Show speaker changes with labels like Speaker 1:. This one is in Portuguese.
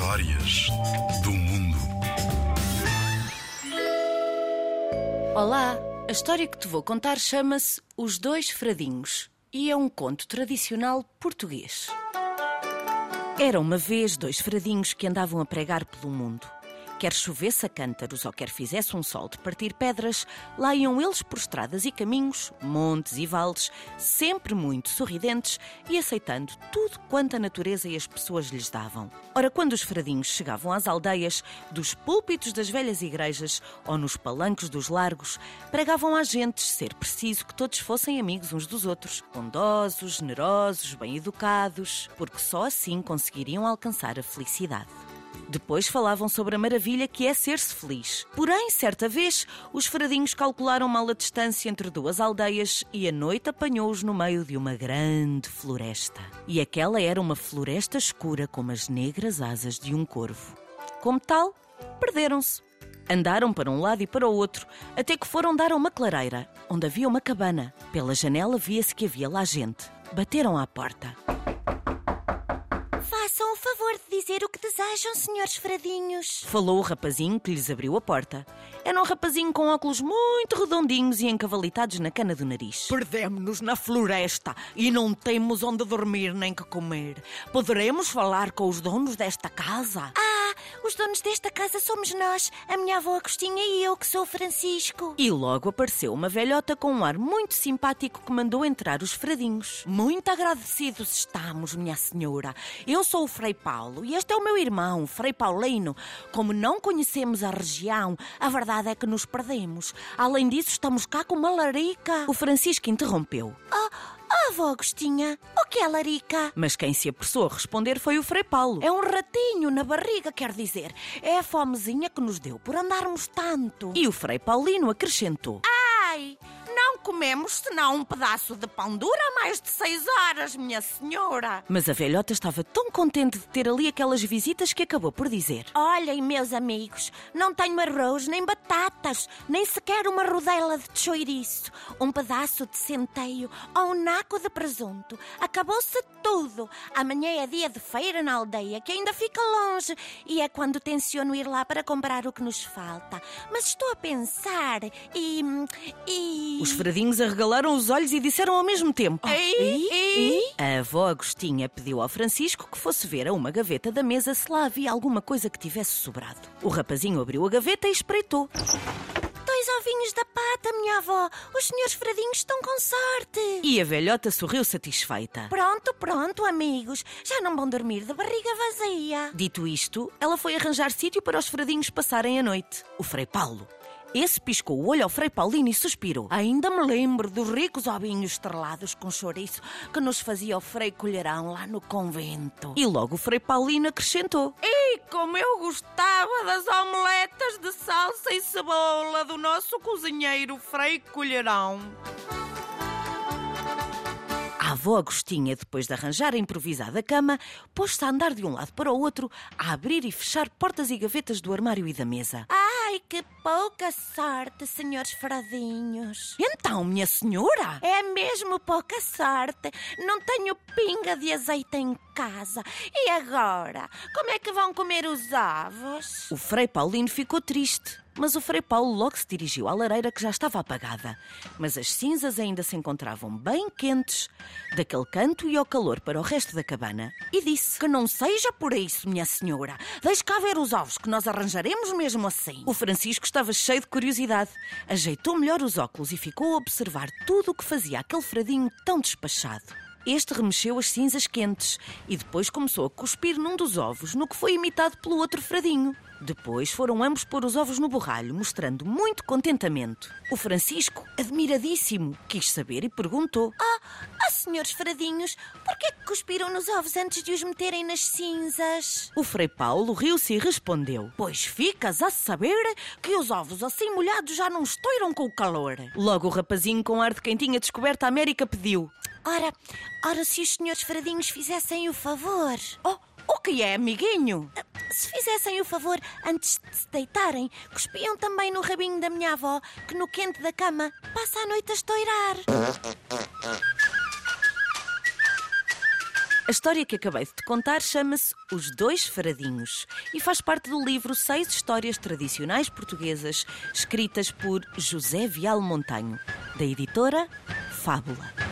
Speaker 1: Histórias do mundo.
Speaker 2: Olá, a história que te vou contar chama-se Os Dois Fradinhos e é um conto tradicional português. Era uma vez dois fradinhos que andavam a pregar pelo mundo. Quer chovesse a cântaros ou quer fizesse um sol de partir pedras, lá iam eles por estradas e caminhos, montes e vales, sempre muito sorridentes e aceitando tudo quanto a natureza e as pessoas lhes davam. Ora, quando os fradinhos chegavam às aldeias, dos púlpitos das velhas igrejas ou nos palancos dos largos, pregavam às gentes ser preciso que todos fossem amigos uns dos outros, bondosos, generosos, bem educados, porque só assim conseguiriam alcançar a felicidade. Depois falavam sobre a maravilha que é ser-se feliz. Porém, certa vez, os fradinhos calcularam mal a distância entre duas aldeias e a noite apanhou-os no meio de uma grande floresta. E aquela era uma floresta escura como as negras asas de um corvo. Como tal, perderam-se. Andaram para um lado e para o outro, até que foram dar a uma clareira, onde havia uma cabana. Pela janela via-se que havia lá gente. Bateram à porta.
Speaker 3: Façam o favor de dizer o que desejam, senhores fradinhos.
Speaker 2: Falou o rapazinho que lhes abriu a porta. Era um rapazinho com óculos muito redondinhos e encavalitados na cana do nariz.
Speaker 4: Perdemos-nos na floresta e não temos onde dormir nem que comer. Poderemos falar com os donos desta casa?
Speaker 3: Ah, os donos desta casa somos nós, a minha avó Agostinha e eu, que sou o Francisco.
Speaker 2: E logo apareceu uma velhota com um ar muito simpático que mandou entrar os fradinhos.
Speaker 4: Muito agradecidos estamos, minha senhora. Eu sou o Frei Paulo e este é o meu irmão, Frei Paulino. Como não conhecemos a região, a verdade é que nos perdemos. Além disso, estamos cá com uma larica.
Speaker 2: O Francisco interrompeu.
Speaker 3: Oh, oh, avó Agostinha, o que é larica?
Speaker 2: Mas quem se apressou a responder foi o Frei Paulo.
Speaker 4: É um ratinho na barriga, quer dizer. É a fomezinha que nos deu por andarmos tanto.
Speaker 2: E o Frei Paulino acrescentou.
Speaker 4: Comemos senão um pedaço de pão duro há mais de seis horas, minha senhora.
Speaker 2: Mas a velhota estava tão contente de ter ali aquelas visitas que acabou por dizer:
Speaker 3: Olhem, meus amigos, não tenho arroz, nem batatas, nem sequer uma rodela de chouriço, um pedaço de centeio ou um naco de presunto. Acabou-se tudo. Amanhã é dia de feira na aldeia, que ainda fica longe, e é quando tenciono ir lá para comprar o que nos falta. Mas estou a pensar e. e.
Speaker 2: Os fradinhos arregalaram os olhos e disseram ao mesmo tempo:
Speaker 4: Ei, ei.
Speaker 2: A avó Agostinha pediu ao Francisco que fosse ver a uma gaveta da mesa se lá havia alguma coisa que tivesse sobrado. O rapazinho abriu a gaveta e espreitou.
Speaker 3: Dois ovinhos da pata, minha avó. Os senhores fradinhos estão com sorte.
Speaker 2: E a velhota sorriu satisfeita.
Speaker 3: Pronto, pronto, amigos. Já não vão dormir de barriga vazia.
Speaker 2: Dito isto, ela foi arranjar sítio para os fradinhos passarem a noite. O Frei Paulo. Esse piscou o olho ao Frei Paulino e suspirou.
Speaker 4: Ainda me lembro dos ricos ovinhos estrelados com chouriço que nos fazia o Frei Colherão lá no convento.
Speaker 2: E logo o Frei Paulino acrescentou.
Speaker 4: E como eu gostava das omeletas de salsa e cebola do nosso cozinheiro Frei Colherão.
Speaker 2: A avó Agostinha, depois de arranjar a improvisada cama, pôs-se a andar de um lado para o outro, a abrir e fechar portas e gavetas do armário e da mesa.
Speaker 3: Que pouca sorte, senhores fradinhos.
Speaker 4: Então, minha senhora?
Speaker 3: É mesmo pouca sorte. Não tenho pinga de azeite em casa. E agora? Como é que vão comer os ovos?
Speaker 2: O Frei Paulino ficou triste. Mas o Frei Paulo logo se dirigiu à lareira que já estava apagada. Mas as cinzas ainda se encontravam bem quentes, daquele canto e ao calor para o resto da cabana, e disse:
Speaker 4: Que não seja por isso, minha senhora. Deixe cá ver os ovos, que nós arranjaremos mesmo assim.
Speaker 2: O Francisco estava cheio de curiosidade. Ajeitou melhor os óculos e ficou a observar tudo o que fazia aquele fradinho tão despachado. Este remexeu as cinzas quentes e depois começou a cuspir num dos ovos, no que foi imitado pelo outro fradinho. Depois foram ambos pôr os ovos no borralho, mostrando muito contentamento. O Francisco, admiradíssimo, quis saber e perguntou:
Speaker 3: Ah, ah, senhores fradinhos, por que é que cuspiram nos ovos antes de os meterem nas cinzas?
Speaker 2: O Frei Paulo riu-se e respondeu:
Speaker 4: Pois ficas a saber que os ovos assim molhados já não estouram com o calor.
Speaker 2: Logo o rapazinho, com ar de quem tinha descoberto a América, pediu:
Speaker 3: Ora, ora, se os senhores fradinhos fizessem o favor.
Speaker 4: Oh, o que é, amiguinho?
Speaker 3: Se fizessem o favor antes de se deitarem, cuspiam também no rabinho da minha avó, que no quente da cama passa a noite a estourar.
Speaker 2: A história que acabei de te contar chama-se Os Dois Faradinhos e faz parte do livro Seis Histórias Tradicionais Portuguesas, escritas por José Vial Montanho, da editora Fábula.